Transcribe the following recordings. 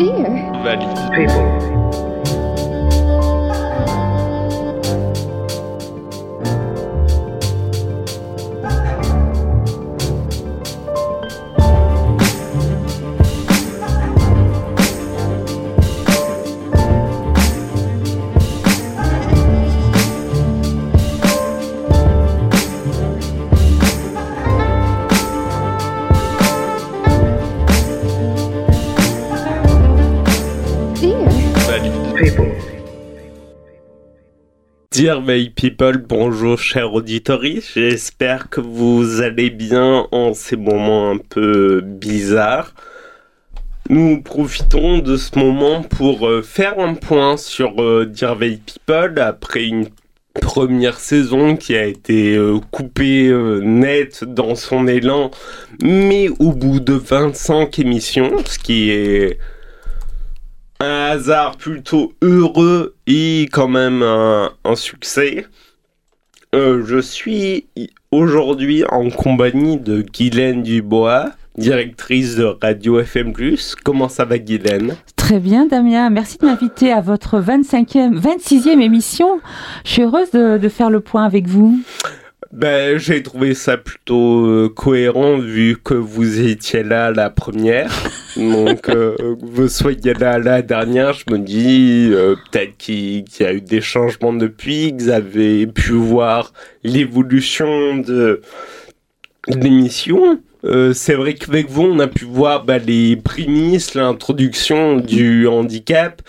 dear. Valide. people, My people, bonjour chers auditeurs, j'espère que vous allez bien en ces moments un peu bizarres. Nous profitons de ce moment pour euh, faire un point sur euh, Dear my people après une première saison qui a été euh, coupée net dans son élan, mais au bout de 25 émissions, ce qui est un hasard plutôt heureux et quand même un, succès. Euh, je suis aujourd'hui en compagnie de Guylaine Dubois, directrice de Radio FM+. Comment ça va Guylaine? Très bien, Damien. Merci de m'inviter à votre 25e, 26e émission. Je suis heureuse de faire le point avec vous. Ben, j'ai trouvé ça plutôt euh, cohérent vu que vous étiez là la première. Donc, euh, que vous soyez là la dernière, je me dis euh, peut-être qu'il y a eu des changements depuis, que vous avez pu voir l'évolution de l'émission. Euh, c'est vrai qu'avec vous, on a pu voir bah, les prémices, l'introduction du handicap,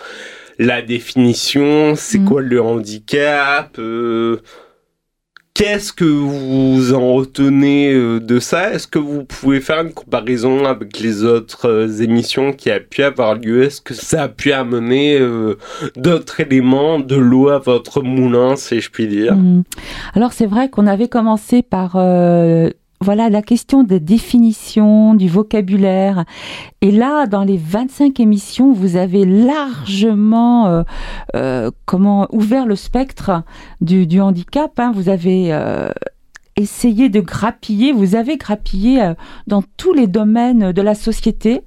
la définition, c'est Mhm. quoi le handicap, euh, Qu'est-ce que vous en retenez euh, de ça? Est-ce que vous pouvez faire une comparaison avec les autres euh, émissions qui a pu avoir lieu? Est-ce que ça a pu amener euh, d'autres éléments, de l'eau à votre moulin, si je puis dire? Mhm. Alors c'est vrai qu'on avait commencé par euh, voilà la question des définitions, du vocabulaire. Et là, dans les 25 émissions, vous avez largement euh, euh, comment ouvert le spectre du, handicap. hein. Vous avez euh, essayé de grappiller, vous avez grappillé dans tous les domaines de la société,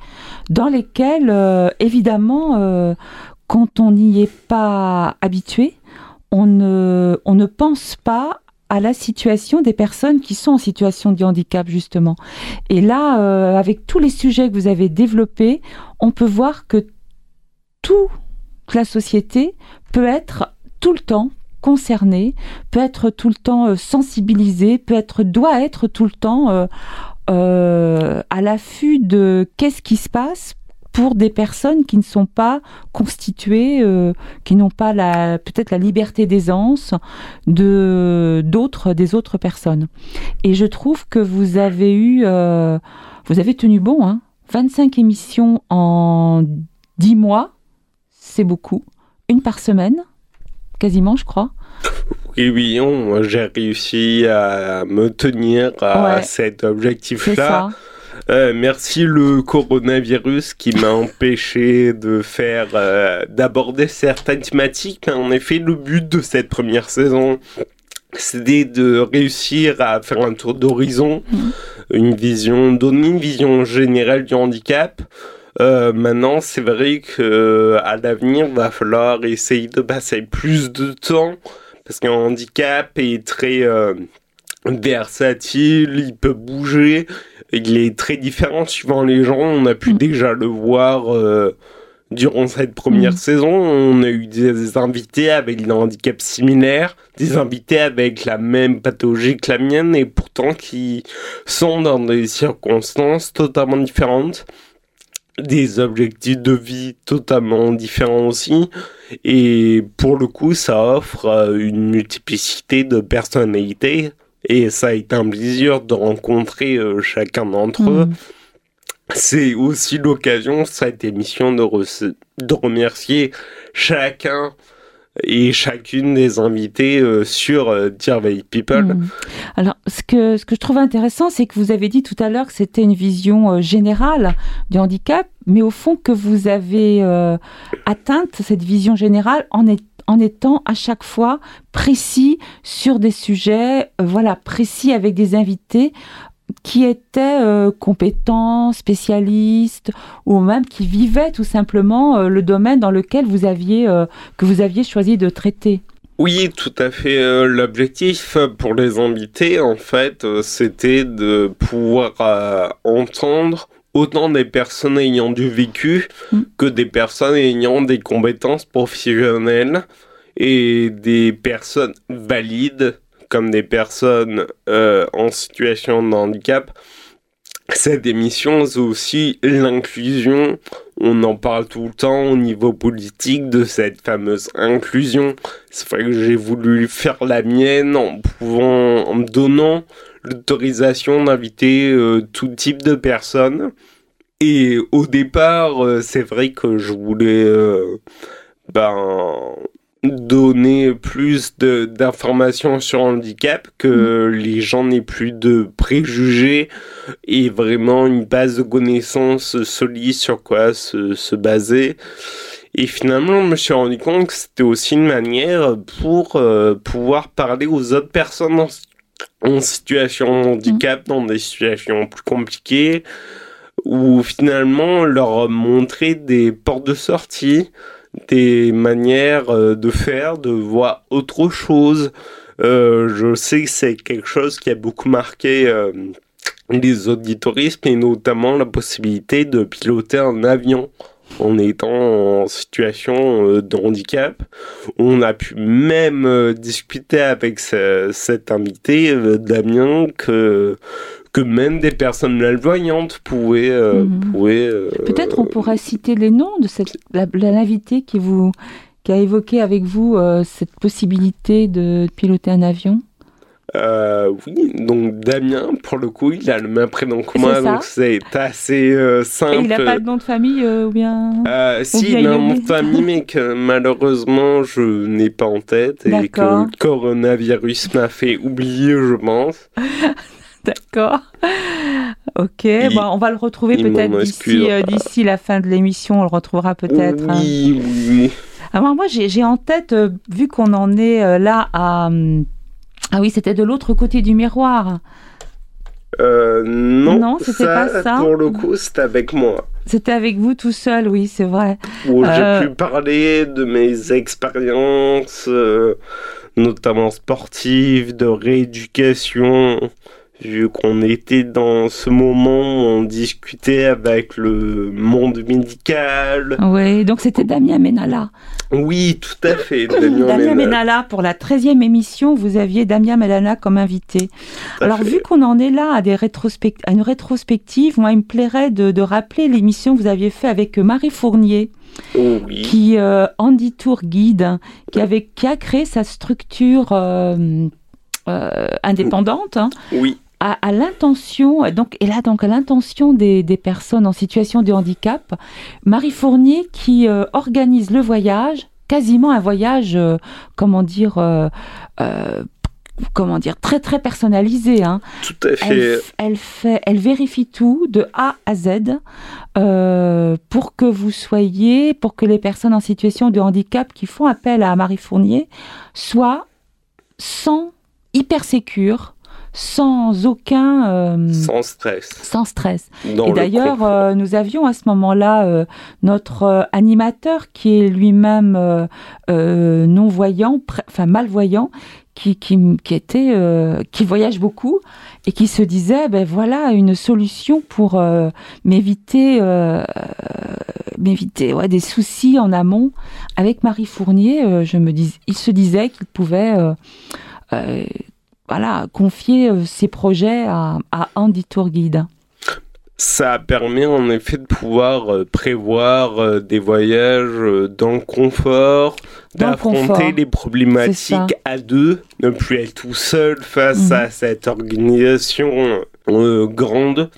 dans lesquels, évidemment, quand on n'y est pas habitué, on ne, on ne pense pas à la situation des personnes qui sont en situation de handicap, justement. Et là, euh, avec tous les sujets que vous avez développés, on peut voir que toute la société peut être tout le temps concernée, peut être tout le temps euh, sensibilisée, peut être, doit être tout le temps euh, à l'affût de qu'est-ce qui se passe pour des personnes qui ne sont pas constituées, euh, qui n'ont pas la peut-être la liberté d'aisance de d'autres des autres personnes. Et je trouve que vous avez eu, euh, vous avez tenu bon, hein. 25 émissions en 10 mois, c'est beaucoup, une par semaine, quasiment, je crois. Oui, oui, j'ai réussi à me tenir à Ouais. cet C'est objectif-là. Euh, merci le coronavirus qui m'a empêché de faire, euh, d'aborder certaines thématiques. En effet, le but de cette première saison, c'était de réussir à faire un tour d'horizon, Mhm. une vision, donner une vision générale du handicap. Euh, maintenant, c'est vrai que à l'avenir, va falloir essayer de passer plus de temps parce qu'un handicap est très versatile, il peut bouger, il est très différent suivant les gens. On a pu Mm. déjà le voir euh, durant cette première Mm. saison. On a eu des invités avec des handicaps similaires, des invités avec la même pathologie que la mienne et pourtant qui sont dans des circonstances totalement différentes des objectifs de vie totalement différents aussi. Et pour le coup, ça offre euh, une multiplicité de personnalités. Et ça a été un plaisir de rencontrer euh, chacun d'entre eux. Mhm. C'est aussi l'occasion, cette émission, de, re- de remercier chacun et chacune des invités euh, sur euh, Dear People. Mhm. Alors, ce que, ce que je trouve intéressant, c'est que vous avez dit tout à l'heure que c'était une vision euh, générale du handicap, mais au fond que vous avez atteinte cette vision générale en, est- en étant à chaque fois précis sur des sujets, euh, voilà, précis avec des invités qui étaient euh, compétents, spécialistes, ou même qui vivaient tout simplement euh, le domaine dans lequel vous aviez, que vous aviez choisi de traiter. Oui, tout à fait. L'objectif pour les invités, en fait, c'était de pouvoir entendre autant des personnes ayant du vécu mm. que des personnes ayant des compétences professionnelles et des personnes valides comme des personnes euh, en situation de handicap. Cette émission, c'est aussi l'inclusion. On en parle tout le temps au niveau politique de cette fameuse inclusion. C'est vrai que j'ai voulu faire la mienne en pouvant, en me donnant l'autorisation d'inviter euh, tout type de personnes. Et au départ, euh, c'est vrai que je voulais ben, donner plus d'informations sur handicap, que mm. les gens n'aient plus de préjugés et vraiment une base de connaissances solide sur quoi se, baser. Et finalement, je me suis rendu compte que c'était aussi une manière pour euh, pouvoir parler aux autres personnes en, situation de handicap, mm. dans des situations plus compliquées, ou finalement leur montrer des portes de sortie des manières euh, de faire, de voir autre chose. Euh, je sais que c'est quelque chose qui a beaucoup marqué euh, les auditoristes, et notamment la possibilité de piloter un avion en étant en situation de handicap. On a pu même discuter avec cet invité, Damien, que que même des personnes malvoyantes pouvaient... Euh, mhm. euh, Peut-être on pourrait citer les noms de cette, l'invité qui, vous, qui a évoqué avec vous euh, cette possibilité de piloter un avion? Oui, donc Damien, pour le coup, il a le même prénom que moi, donc c'est assez simple. Et il n'a pas de nom de famille ou bien Si, il a un nom de famille, mais que malheureusement, je n'ai pas en tête et que le coronavirus m'a fait oublier, je pense. D'accord. Ok, bon, on va le retrouver peut-être d'ici, euh, d'ici la fin de l'émission, on le retrouvera peut-être. Hein. Oui, oui. Alors moi, j'ai, en tête, euh, vu qu'on en est euh, là à... ah oui, c'était de l'autre côté du miroir. non, non c'était pas ça. Pour le coup, c'était avec moi. C'était avec vous tout seul, oui, c'est vrai. Où j'ai pu parler de mes expériences, notamment sportives, de rééducation, vu qu'on était dans ce moment où on discutait avec le monde médical. Oui, donc c'était Damien Ménala. Oui, tout à fait. Damien, Ménala. pour la 13e émission, vous aviez Damien Ménala comme invité. Alors, vu qu'on en est là à, des à une rétrospective, moi, il me plairait de, rappeler l'émission que vous aviez fait avec Marie Fournier. Oh qui euh, Andy Tour guide, qui avait qui a créé sa structure euh, euh, indépendante. Hein. oui à, l'intention, donc, et là, donc, à l'intention des, personnes en situation de handicap, Marie Fournier qui euh, organise le voyage, quasiment un voyage, euh, comment dire, euh, comment dire, très très personnalisé. Hein. Tout à fait. Elle, fait, elle vérifie tout de A à Z pour que vous soyez, pour que les personnes en situation de handicap qui font appel à Marie Fournier soient sans hyper sécure sans aucun... Euh, sans stress. Sans stress. et d'ailleurs, euh, nous avions à ce moment-là euh, notre animateur qui est lui-même non-voyant, enfin malvoyant, qui, qui, qui, était, qui voyage beaucoup et qui se disait, ben voilà, une solution pour m'éviter, m'éviter ouais, des soucis en amont. Avec Marie Fournier, je me dis, il se disait qu'il pouvait voilà, confier euh, ses projets à, Andy Tourguide ça permet en effet de pouvoir euh, prévoir euh, des voyages dans le confort, d'affronter les problématiques à deux, ne plus être tout seul face mhm. à cette organisation grande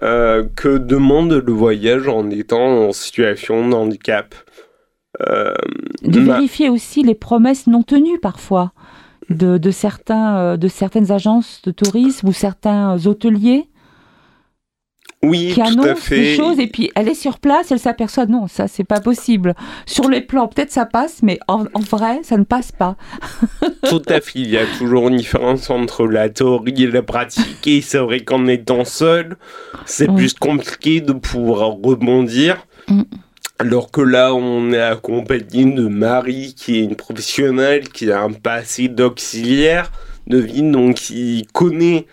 que demande le voyage en étant en situation de handicap. de vérifier aussi les promesses non tenues parfois de, certains, euh, de certaines agences de tourisme ou certains hôteliers Oui, qui tout à annonce des fait. choses et puis elle est sur place, elle s'aperçoit non, ça c'est pas possible. Sur les plans, peut-être ça passe, mais en, en vrai, ça ne passe pas. Tout à fait, il y a toujours une différence entre la théorie et la pratique. Et c'est vrai qu'en étant seul, c'est Oui. plus compliqué de pouvoir rebondir. Mm. Alors que là, on est accompagné de Marie, qui est une professionnelle, qui a un passé d'auxiliaire de vie, donc qui connaît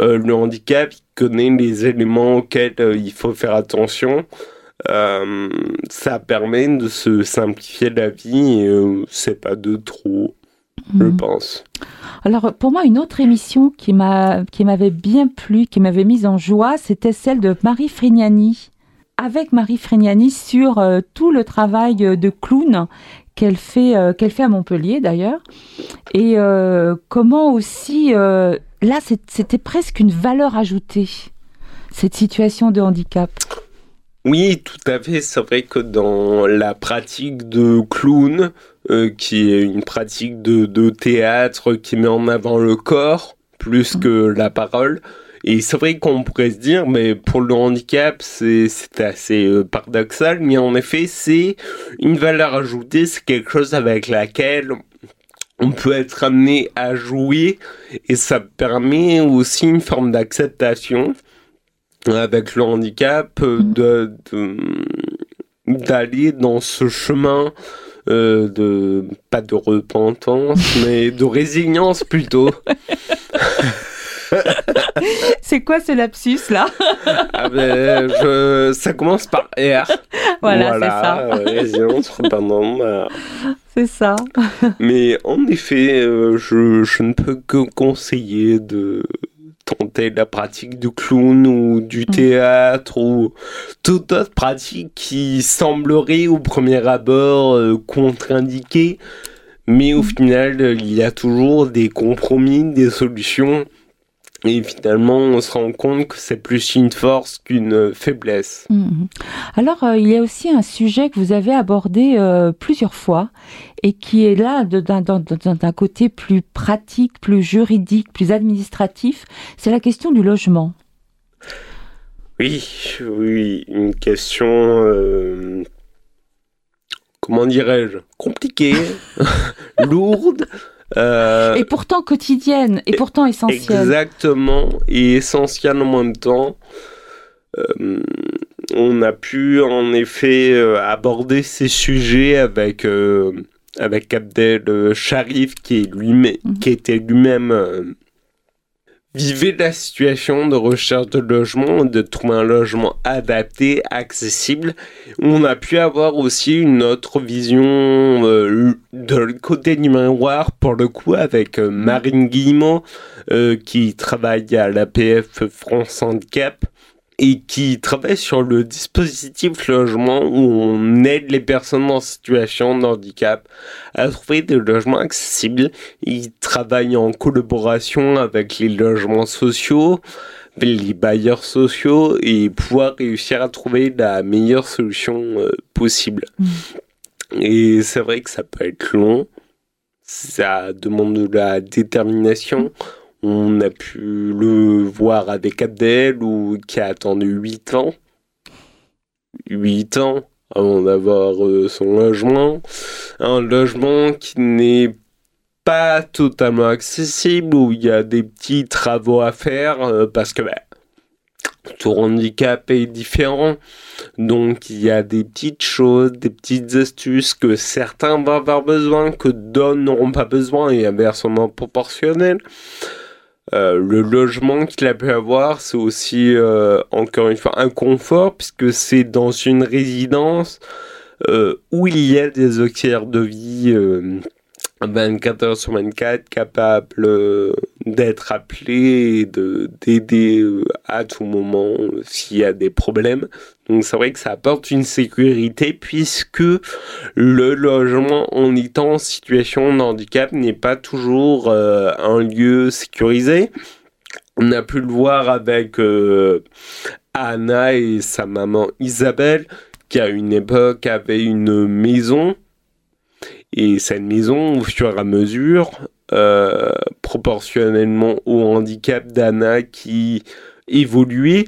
euh, le handicap, qui connaît les éléments auxquels euh, il faut faire attention. Euh, ça permet de se simplifier la vie et c'est pas de trop, je Mhm. pense. Alors pour moi, une autre émission qui m'a qui m'avait bien plu, qui m'avait mise en joie, c'était celle de Marie Frignani. Avec Marie Frignani sur euh, tout le travail euh, de clown qu'elle fait euh, qu'elle fait à Montpellier d'ailleurs et euh, comment aussi là c'était presque une valeur ajoutée cette situation de handicap. Oui, tout à fait. C'est vrai que dans la pratique de clown, qui est une pratique de, de théâtre qui met en avant le corps plus que la parole, et c'est vrai qu'on pourrait se dire, mais pour le handicap, c'est assez euh, paradoxal, mais en effet, c'est une valeur ajoutée, c'est quelque chose avec laquelle on peut être amené à jouer, et ça permet aussi une forme d'acceptation avec le handicap euh, de- d'aller dans ce chemin euh, de pas de repentance mais de résilience plutôt C'est quoi ce lapsus là Ah ben, je- ça commence par R Voilà, c'est ça. euh. C'est ça. mais en effet euh, je, je ne peux que conseiller de tenter la pratique du clown ou du théâtre ou toute autre pratique qui semblerait au premier abord euh, contre-indiquée, mais au final euh, il y a toujours des compromis, des solutions, et finalement on se rend compte que c'est plus une force qu'une faiblesse. Mhm. Alors, euh, il y a aussi un sujet que vous avez abordé euh, plusieurs fois et qui est là d'un côté plus pratique, plus juridique, plus administratif. C'est la question du logement. Oui, oui, une question, euh, comment dirais-je, compliquée, lourde. Euh, Et pourtant quotidienne, et pourtant essentielle. Exactement, et essentiel en même temps. Euh, on a pu en effet euh, aborder ces sujets avec, euh, avec Abdel Sharif qui, est lui Mhm. qui était lui-même vivait la situation de recherche de logement, de trouver un logement adapté, accessible. On a pu avoir aussi une autre vision euh, de côté du miroir, pour le coup, avec euh, Marine Guillemot, euh, qui travaille à l'APF France Handicap et qui travaille sur le dispositif logement où on aide les personnes en situation de handicap à trouver des logements accessibles. Il travaille en collaboration avec les logements sociaux, les bailleurs sociaux et pouvoir réussir à trouver la meilleure solution euh, possible. Mm. Et c'est vrai que ça peut être long, ça demande de la détermination. On a pu le voir avec Abdel ou qui a attendu 8 ans. 8 ans avant d'avoir euh, son logement. Un logement qui n'est pas totalement accessible, où il y a des petits travaux à faire euh, parce que bah, tout handicap est différent. Donc il y a des petites choses, des petites astuces que certains vont avoir besoin, que d'autres n'auront pas besoin et inversement proportionnel. Euh, le logement qu'il a pu avoir, c'est aussi, euh, encore une fois, un confort, puisque c'est dans une résidence euh, où il y a des auxiliaires de vie euh, 24 heures sur 24 capables euh, d'être appelés et de- d'aider euh, à tout moment euh, s'il y a des problèmes. Donc c'est vrai que ça apporte une sécurité puisque le logement en étant en situation de handicap n'est pas toujours euh, un lieu sécurisé. On a pu le voir avec Anna et sa maman Isabelle qui à une époque avait une maison et cette maison au fur et à mesure euh, proportionnellement au handicap d'Anna qui évoluait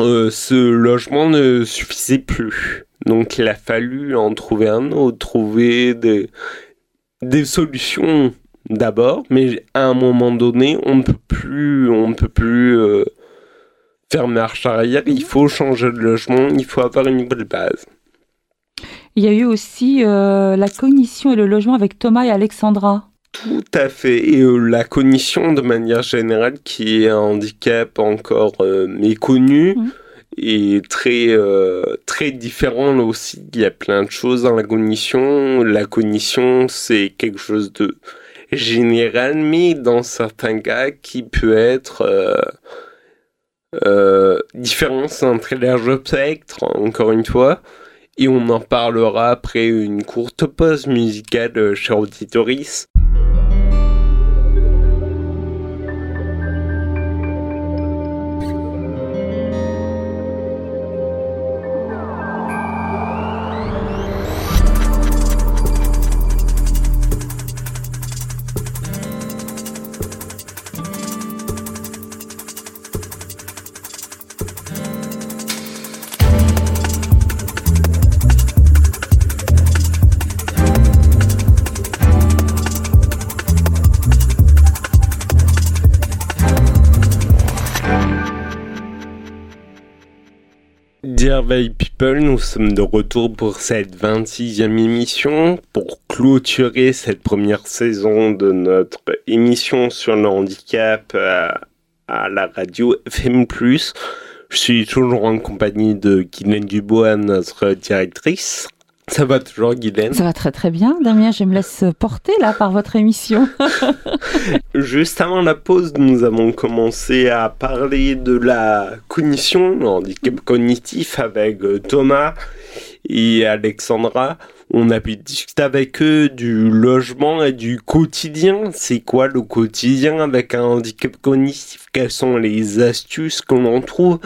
euh, ce logement ne suffisait plus. Donc il a fallu en trouver un autre, trouver des, solutions d'abord, mais à un moment donné, on ne peut plus, on peut plus euh, faire marche arrière. Il faut changer de logement, il faut avoir une nouvelle base. Il y a eu aussi la cognition et le logement avec Thomas et Alexandra. Tout à fait. Et euh, la cognition, de manière générale, qui est un handicap encore méconnu. Mhm. Et très très différent là aussi. Il y a plein de choses dans la cognition. La cognition, c'est quelque chose de général, mais dans certains cas qui peut être euh, euh, différence entre les large spectre, encore une fois. Et on en parlera après une courte pause musicale, cher auditoris. Veil People, nous sommes de retour pour cette 26e émission pour clôturer cette première saison de notre émission sur le handicap à, à la radio FM+. Je suis toujours en compagnie de Guylaine Dubois, notre directrice. Ça va toujours, Guylaine Ça va très très bien. Damien, je me laisse porter là par votre émission. Juste avant la pause, nous avons commencé à parler de la cognition, le handicap cognitif avec euh, Thomas et Alexandra. On a pu discuter avec eux du logement et du quotidien. C'est quoi le quotidien avec un handicap cognitif? Quelles sont les astuces que l'on trouve?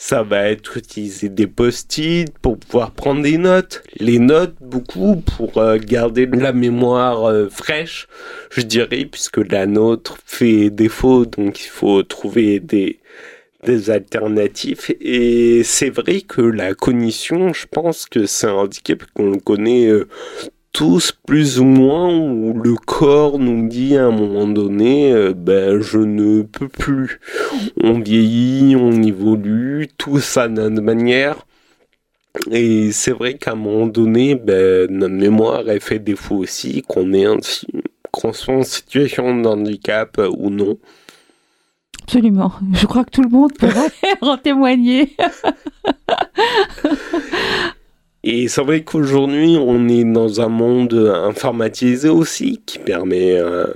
Ça va être utiliser des post-it pour pouvoir prendre des notes. Les notes, beaucoup, pour euh, garder la mémoire euh, fraîche, je dirais, puisque la nôtre fait défaut. Donc il faut trouver des des alternatives. Et c'est vrai que la cognition, je pense que c'est un handicap qu'on connaît euh, tous plus ou moins, où le corps nous dit à un moment donné, euh, ben je ne peux plus. On vieillit, on évolue, tout ça d'une manière. Et c'est vrai qu'à un moment donné, ben, notre mémoire elle fait défaut aussi, qu'on est qu'on soit en situation de handicap ou non. Absolument. Je crois que tout le monde pourrait en témoigner. Et c'est vrai qu'aujourd'hui, on est dans un monde informatisé aussi qui permet euh,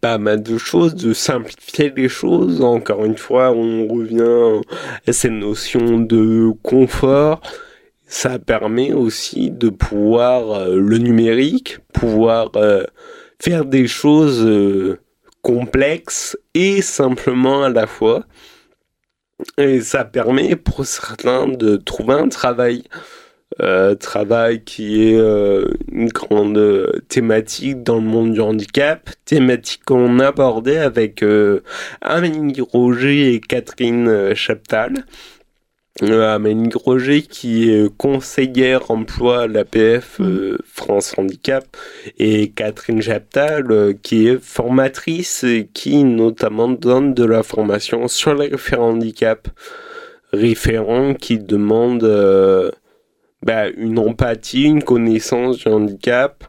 pas mal de choses, de simplifier les choses. Encore une fois, on revient à cette notion de confort. Ça permet aussi de pouvoir, euh, le numérique, pouvoir euh, faire des choses complexe et simplement à la fois. Et ça permet pour certains de trouver un travail. Euh, travail qui est euh, une grande thématique dans le monde du handicap, thématique qu'on abordait avec euh, Amélie Roger et Catherine Chaptal. Euh, Amélie Roger qui est conseillère emploi à l'APF euh, France Handicap et Catherine Japtal euh, qui est formatrice et qui notamment donne de la formation sur les référents handicap. Référents qui demandent bah, une empathie, une connaissance du handicap.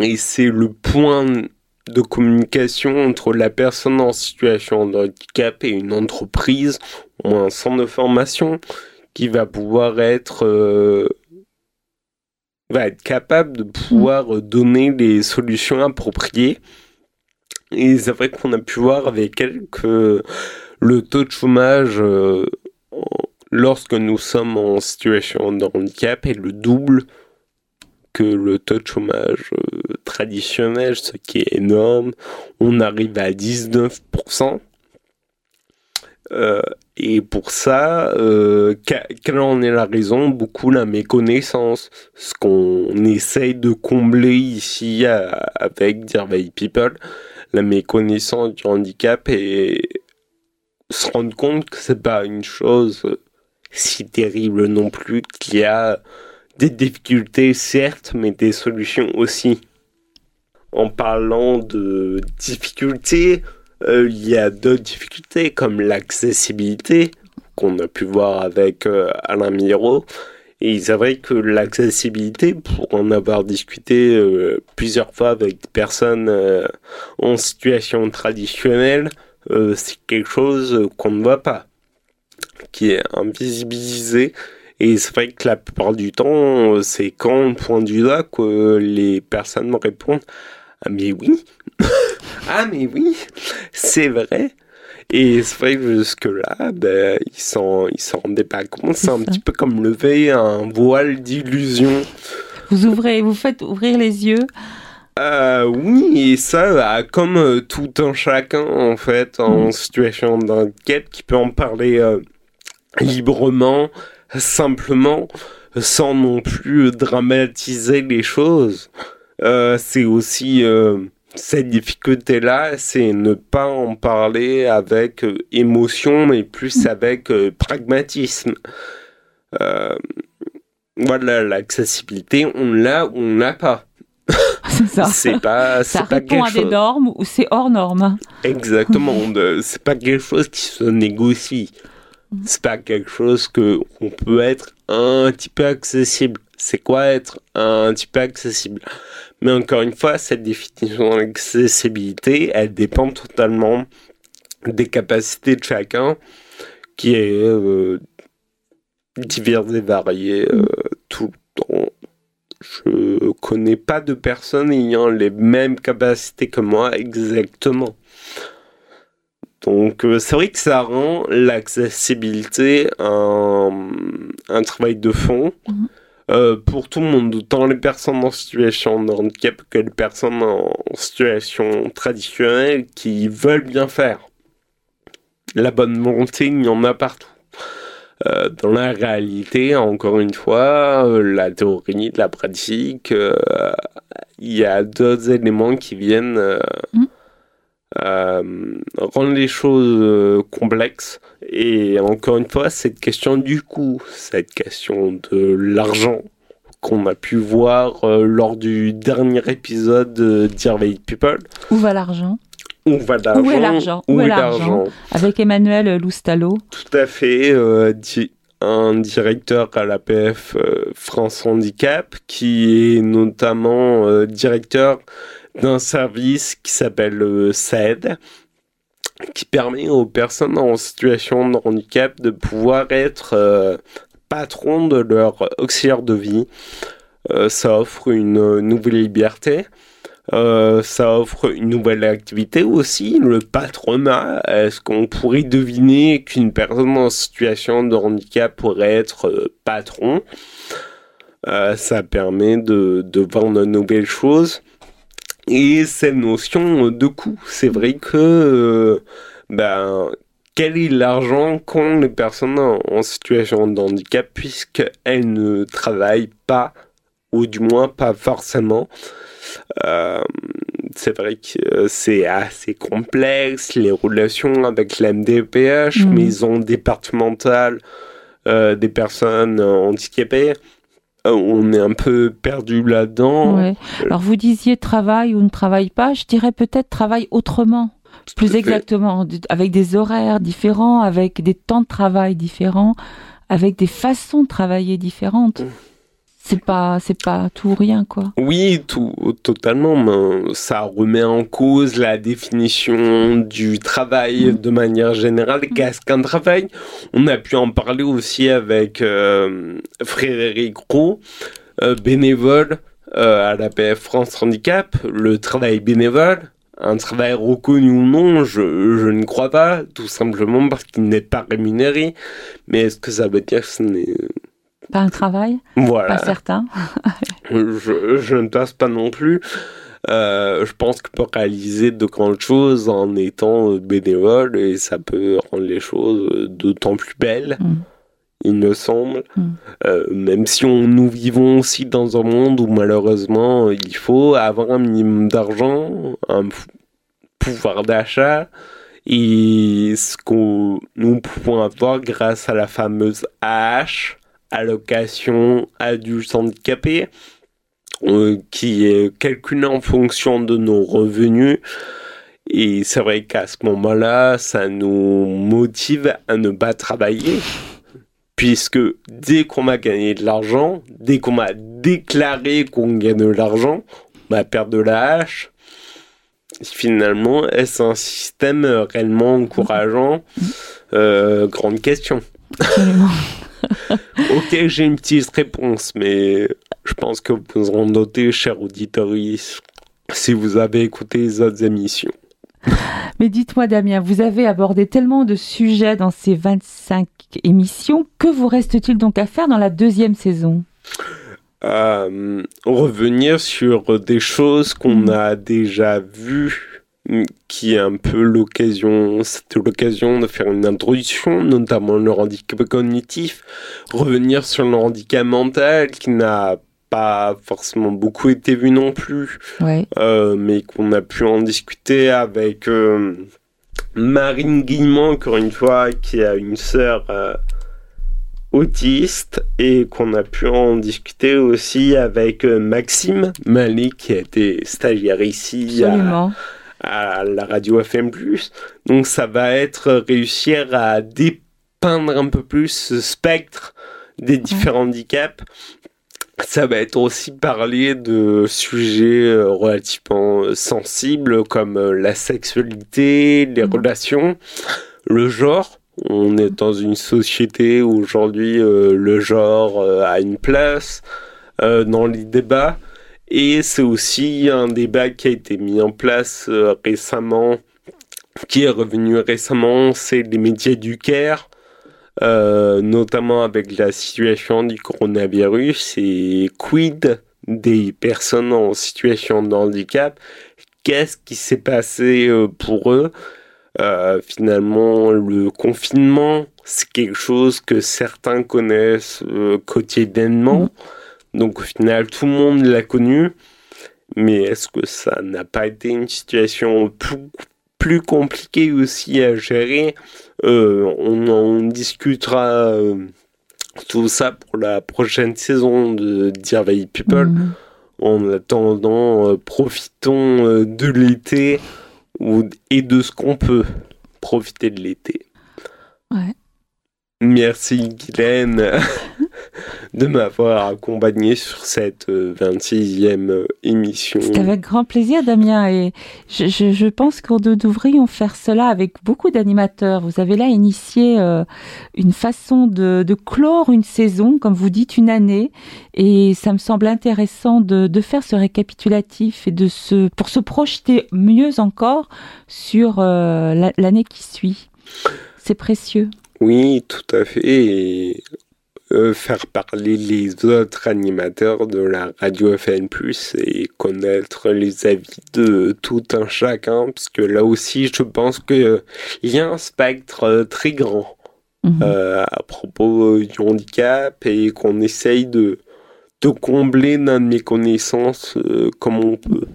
Et c'est le point de communication entre la personne en situation de handicap et une entreprise ou un centre de formation qui va pouvoir être euh, va être capable de pouvoir donner les solutions appropriées. Et c'est vrai qu'on a pu voir avec elle que le taux de chômage euh, lorsque nous sommes en situation de handicap est le double que le taux de chômage euh, traditionnel, ce qui est énorme. On arrive à 19%. Euh, et pour ça, euh, quelle en est la raison? Beaucoup la méconnaissance. Ce qu'on essaye de combler ici avec Dear People, la méconnaissance du handicap et se rendre compte que c'est pas une chose si terrible non plus, qu'il y a des difficultés certes, mais des solutions aussi. En parlant de difficultés, euh, il y a d'autres difficultés comme l'accessibilité qu'on a pu voir avec euh, Alain Miro. Et c'est vrai que l'accessibilité, pour en avoir discuté euh, plusieurs fois avec des personnes en situation traditionnelle, c'est quelque chose qu'on ne voit pas, qui est invisibilisé. Et c'est vrai que la plupart du temps, c'est quand on pointe du doigt que les personnes me répondent ah mais oui, ah mais oui, c'est vrai. Et c'est vrai que jusque-là, ben, ils s'en, ils s'en rendaient pas compte. C'est un petit peu comme lever un voile d'illusion. Vous ouvrez, vous faites ouvrir les yeux. Euh, oui, et ça, bah, comme euh, tout un chacun, en fait, en mm. situation d'enquête, qui peut en parler euh, librement, simplement, sans non plus dramatiser les choses. Euh, c'est aussi euh, cette difficulté-là, c'est ne pas en parler avec euh, émotion, mais plus avec pragmatisme. voilà, l'accessibilité, on l'a ou on l'a pas. C'est ça. c'est pas, ça répond à des normes ou c'est hors normes. Exactement. c'est pas quelque chose qui se négocie. C'est pas quelque chose que on peut être un petit peu accessible. C'est quoi être un petit peu accessible? Mais encore une fois, cette définition d'accessibilité, elle dépend totalement des capacités de chacun, qui est euh, divers et varié euh, tout le temps. Je connais pas de personnes ayant les mêmes capacités que moi exactement. Donc euh, c'est vrai que ça rend l'accessibilité un, un travail de fond. Mhm. Euh, pour tout le monde, autant les personnes en situation de handicap que les personnes en situation traditionnelle qui veulent bien faire. La bonne volonté, il y en a partout. Euh, dans la réalité, encore une fois, euh, la théorie, la pratique, il y a d'autres éléments qui viennent mmh. Rendre les choses complexes et encore une fois, cette question du coût, cette question de l'argent qu'on a pu voir euh, lors du dernier épisode de Dear People. Où va l'argent? Où va l'argent Où est l'argent? Où, est l'argent? Avec Emmanuel Loustalo. Tout à fait. Euh, un directeur à l'APF euh, France Handicap qui est notamment directeur d'un service qui s'appelle SAID, qui permet aux personnes en situation de handicap de pouvoir être euh, patrons de leur auxiliaire de vie. Euh, ça offre une nouvelle liberté. Euh, ça offre une nouvelle activité aussi, le patronat. Est-ce qu'on pourrait deviner qu'une personne en situation de handicap pourrait être patron? Ça permet de, de vendre de nouvelles choses. Et cette notion de coût, c'est vrai que euh, ben, quel est l'argent qu'ont les personnes en, situation de handicap puisqu'elles ne travaillent pas, ou du moins pas forcément? Euh, c'est vrai que c'est assez complexe, les relations avec la MDPH, mmh. maison départementale euh, des personnes handicapées. Euh, on est un peu perdu là-dedans. Alors vous disiez travail ou ne travaille pas, je dirais peut-être travail autrement. plus exactement, avec des horaires différents, avec des temps de travail différents, avec des façons de travailler différentes. Mmh c'est pas c'est pas tout ou rien quoi. Oui, tout totalement, mais ça remet en cause la définition du travail mm. de manière générale. Mm. Qu'est-ce qu'un travail? On a pu en parler aussi avec euh, Frédéric Roux, euh, bénévole euh, à la PF France Handicap. Le travail bénévole, un travail reconnu ou non, je, je ne crois pas, tout simplement parce qu'il n'est pas rémunéré. Mais est-ce que ça veut dire que ce n'est pas un travail Voilà. Pas certain. je, je, ne pense pas non plus. Euh, je pense qu'on peut réaliser de grandes choses en étant bénévole et ça peut rendre les choses d'autant plus belles. Mm. Il me semble, mm. euh, même si on, nous vivons aussi dans un monde où malheureusement il faut avoir un minimum d'argent, un pouvoir d'achat, et ce que nous pouvons avoir grâce à la fameuse AH, allocation adultes handicapés, euh, qui est calculée en fonction de nos revenus. Et c'est vrai qu'à ce moment-là, ça nous motive à ne pas travailler. Puisque dès qu'on a gagné de l'argent, dès qu'on a déclaré qu'on gagne de l'argent, on va perdre de la hache. Finalement, est-ce un système réellement encourageant? Euh, Grande question. ok, j'ai une petite réponse, mais je pense que vous en notez, cher auditoris, si vous avez écouté les autres émissions. Mais dites-moi, Damien, vous avez abordé tellement de sujets dans ces 25 émissions. Que vous reste-t-il donc à faire dans la deuxième saison? Euh, Revenir sur des choses qu'on mm. a déjà vues qui est un peu l'occasion, c'était l'occasion de faire une introduction, notamment le handicap cognitif, revenir sur le handicap mental qui n'a pas forcément beaucoup été vu non plus, euh, mais qu'on a pu en discuter avec euh, Marine Guillemont, encore une fois, qui a une sœur euh, autiste, et qu'on a pu en discuter aussi avec Maxime Malik, qui a été stagiaire ici à, la radio FM+. Donc ça va être réussir à dépeindre un peu plus ce spectre des différents handicaps ça va être aussi parler de sujets euh, relativement euh, sensibles comme euh, la sexualité, les relations, le genre. On est dans une société où aujourd'hui le genre a une place dans les débats. Et c'est aussi un débat qui a été mis en place récemment, qui est revenu récemment, c'est les médias du care euh, notamment avec la situation du coronavirus et quid des personnes en situation de handicap, qu'est-ce qui s'est passé euh, pour eux? Euh, Finalement, le confinement, c'est quelque chose que certains connaissent quotidiennement. Donc au final, tout le monde l'a connu. Mais est-ce que ça n'a pas été une situation plus, plus compliquée aussi à gérer? Euh, on en discutera euh, tout ça pour la prochaine saison de Dear People. Mhm. En attendant, euh, profitons de l'été et de ce qu'on peut profiter de l'été. Ouais. Merci Guylaine de m'avoir accompagné sur cette 26e euh, émission. C'est avec grand plaisir Damien et je, pense que nous devrions faire cela avec beaucoup d'animateurs. Vous avez là initié euh, une façon de, clore une saison, comme vous dites, une année et ça me semble intéressant de, faire ce récapitulatif et de se, pour se projeter mieux encore sur euh, l'année qui suit. C'est précieux. Oui, tout à fait. Et euh, faire parler les autres animateurs de la radio FN+, et connaître les avis de tout un chacun, parce que là aussi, je pense qu'il y a un spectre euh, très grand mhm. euh, à propos du handicap et qu'on essaye de, de combler dans mes connaissances comme on peut.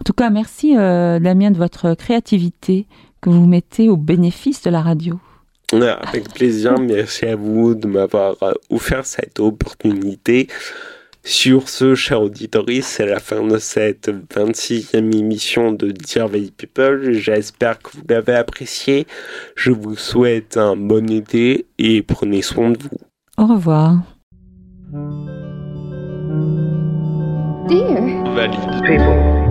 En tout cas, merci Damien de votre créativité que vous mettez au bénéfice de la radio. Avec plaisir, merci à vous de m'avoir euh, offert cette opportunité. Sur ce, cher auditoris, c'est la fin de cette 26e émission de Dear People. J'espère que vous l'avez apprécié. Je vous souhaite un bon été et prenez soin de vous. Au revoir. Dear People.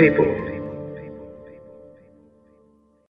People